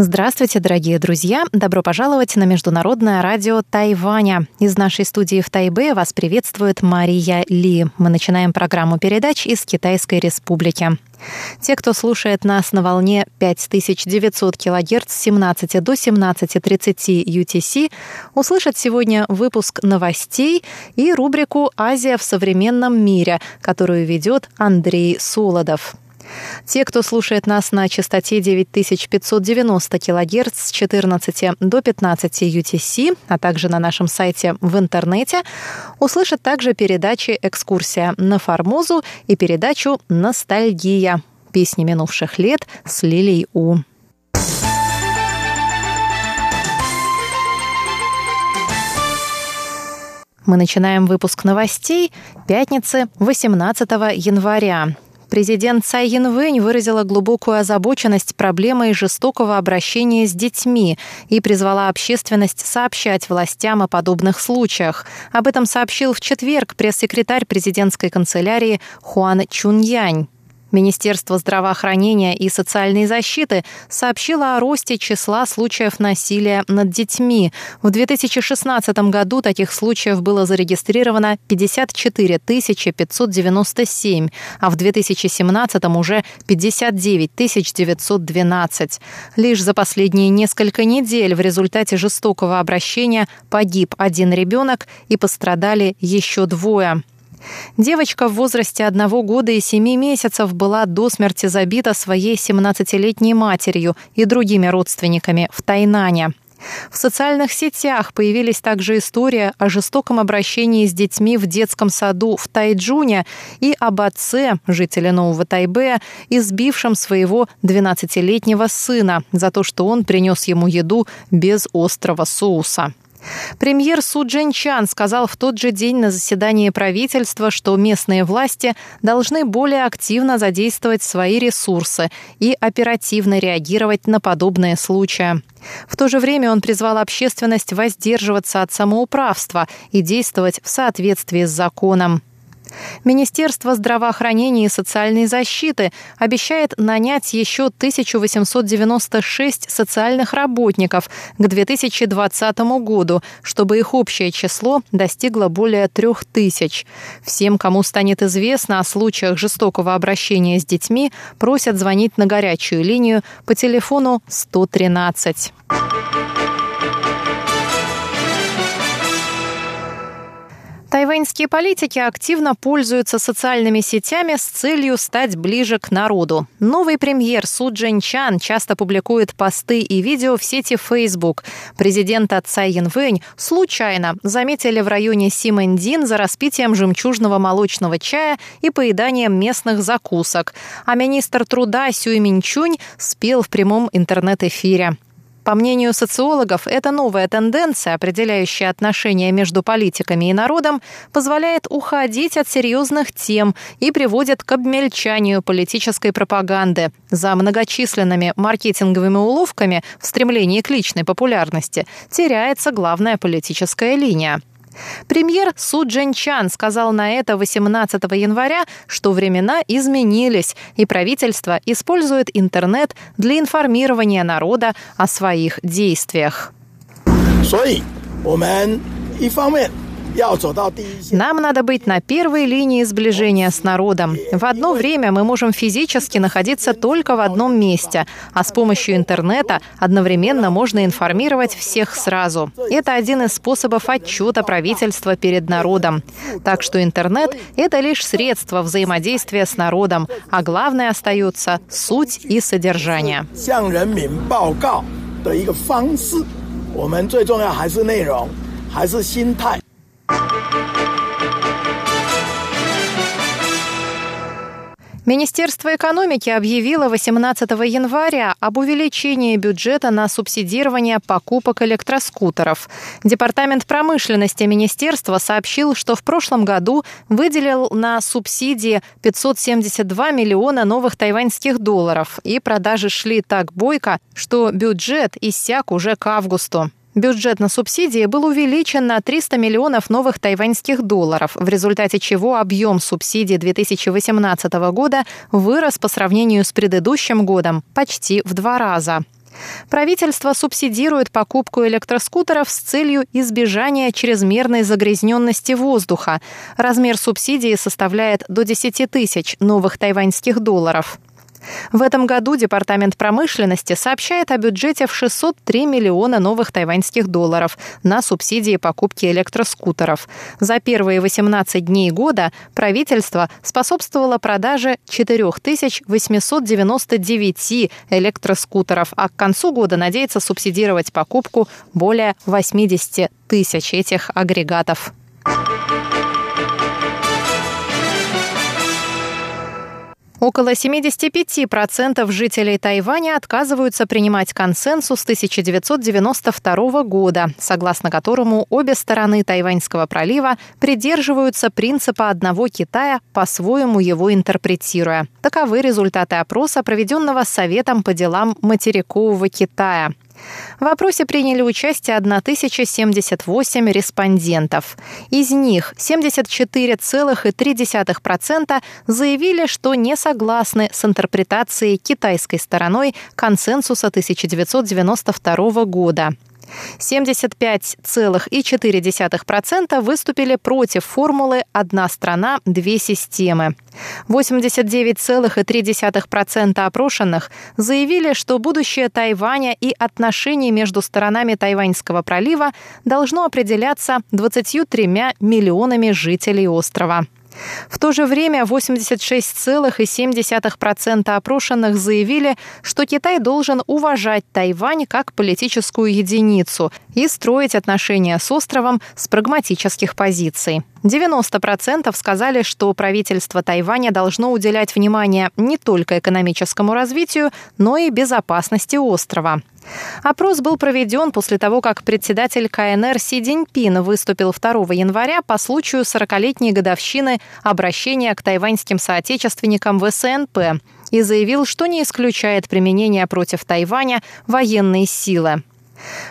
Здравствуйте, дорогие друзья! Добро пожаловать на Международное радио Тайваня. Из нашей студии в Тайбе вас приветствует Мария Ли. Мы начинаем программу передач из Китайской Республики. Те, кто слушает нас на волне 5900 кГц с 17 до 17.30 UTC, услышат сегодня выпуск новостей и рубрику «Азия в современном мире», которую ведет Андрей Солодов. Те, кто слушает нас на частоте 9590 кГц с 14 до 15 UTC, а также на нашем сайте в интернете, услышат также передачи «Экскурсия на Формозу» и передачу «Ностальгия. Песни минувших лет» с Лилией У. Мы начинаем выпуск новостей пятницы 18 января. Президент Цай Янвэнь выразила глубокую озабоченность проблемой жестокого обращения с детьми и призвала общественность сообщать властям о подобных случаях. Об этом сообщил в четверг пресс-секретарь президентской канцелярии Хуан Чуньянь. Министерство здравоохранения и социальной защиты сообщило о росте числа случаев насилия над детьми. В 2016 году таких случаев было зарегистрировано 54 597, а в 2017 уже 59 912. Лишь за последние несколько недель в результате жестокого обращения погиб один ребенок и пострадали еще двое. Девочка в возрасте одного года и семи месяцев была до смерти забита своей 17-летней матерью и другими родственниками в Тайнане. В социальных сетях появились также история о жестоком обращении с детьми в детском саду в Тайджуне и об отце, жителя Нового Тайбэя, избившем своего 12-летнего сына за то, что он принес ему еду без острого соуса. Премьер Су Чан сказал в тот же день на заседании правительства, что местные власти должны более активно задействовать свои ресурсы и оперативно реагировать на подобные случаи. В то же время он призвал общественность воздерживаться от самоуправства и действовать в соответствии с законом. Министерство здравоохранения и социальной защиты обещает нанять еще 1896 социальных работников к 2020 году, чтобы их общее число достигло более 3000. Всем, кому станет известно о случаях жестокого обращения с детьми, просят звонить на горячую линию по телефону 113. Тайваньские политики активно пользуются социальными сетями с целью стать ближе к народу. Новый премьер Су Чан часто публикует посты и видео в сети Facebook. Президента Цай Янвэнь случайно заметили в районе Симэндин за распитием жемчужного молочного чая и поеданием местных закусок. А министр труда Сюй Минчунь спел в прямом интернет-эфире. По мнению социологов, эта новая тенденция, определяющая отношения между политиками и народом, позволяет уходить от серьезных тем и приводит к обмельчанию политической пропаганды. За многочисленными маркетинговыми уловками в стремлении к личной популярности теряется главная политическая линия. Премьер Су Чан сказал на это 18 января, что времена изменились, и правительство использует интернет для информирования народа о своих действиях. 所以，我们一方面 нам надо быть на первой линии сближения с народом. В одно время мы можем физически находиться только в одном месте, а с помощью интернета одновременно можно информировать всех сразу. Это один из способов отчета правительства перед народом. Так что интернет — это лишь средство взаимодействия с народом, а главное остается суть и содержание. 我们最重要还是内容，还是心态。 Министерство экономики объявило 18 января об увеличении бюджета на субсидирование покупок электроскутеров. Департамент промышленности министерства сообщил, что в прошлом году выделил на субсидии 572 миллиона новых тайваньских долларов, и продажи шли так бойко, что бюджет иссяк уже к августу. Бюджет на субсидии был увеличен на 300 миллионов новых тайваньских долларов, в результате чего объем субсидий 2018 года вырос по сравнению с предыдущим годом почти в два раза. Правительство субсидирует покупку электроскутеров с целью избежания чрезмерной загрязненности воздуха. Размер субсидии составляет до 10 тысяч новых тайваньских долларов. В этом году Департамент промышленности сообщает о бюджете в 603 миллиона новых тайваньских долларов на субсидии покупки электроскутеров. За первые 18 дней года правительство способствовало продаже 4899 электроскутеров, а к концу года надеется субсидировать покупку более 80 тысяч этих агрегатов. Около 75% жителей Тайваня отказываются принимать консенсус 1992 года, согласно которому обе стороны Тайваньского пролива придерживаются принципа одного Китая, по-своему его интерпретируя. Таковы результаты опроса, проведенного Советом по делам материкового Китая. В опросе приняли участие 1078 респондентов. Из них 74,3% заявили, что не согласны с интерпретацией китайской стороной консенсуса 1992 года. 75,4% выступили против формулы «одна страна, две системы». 89,3% опрошенных заявили, что будущее Тайваня и отношения между сторонами Тайваньского пролива должно определяться 23 миллионами жителей острова. В то же время 86,7% опрошенных заявили, что Китай должен уважать Тайвань как политическую единицу и строить отношения с островом с прагматических позиций. 90% сказали, что правительство Тайваня должно уделять внимание не только экономическому развитию, но и безопасности острова. Опрос был проведен после того, как председатель КНР Си Цзиньпин выступил 2 января по случаю 40-летней годовщины обращения к тайваньским соотечественникам в СНП и заявил, что не исключает применение против Тайваня военной силы.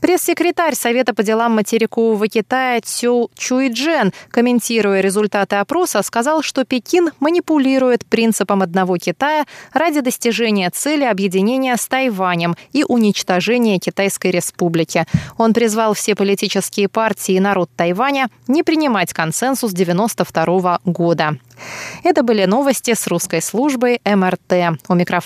Пресс-секретарь Совета по делам материкового Китая Цю Чуйджен, комментируя результаты опроса, сказал, что Пекин манипулирует принципом одного Китая ради достижения цели объединения с Тайванем и уничтожения Китайской республики. Он призвал все политические партии и народ Тайваня не принимать консенсус 92 года. Это были новости с русской службы МРТ. У микрофона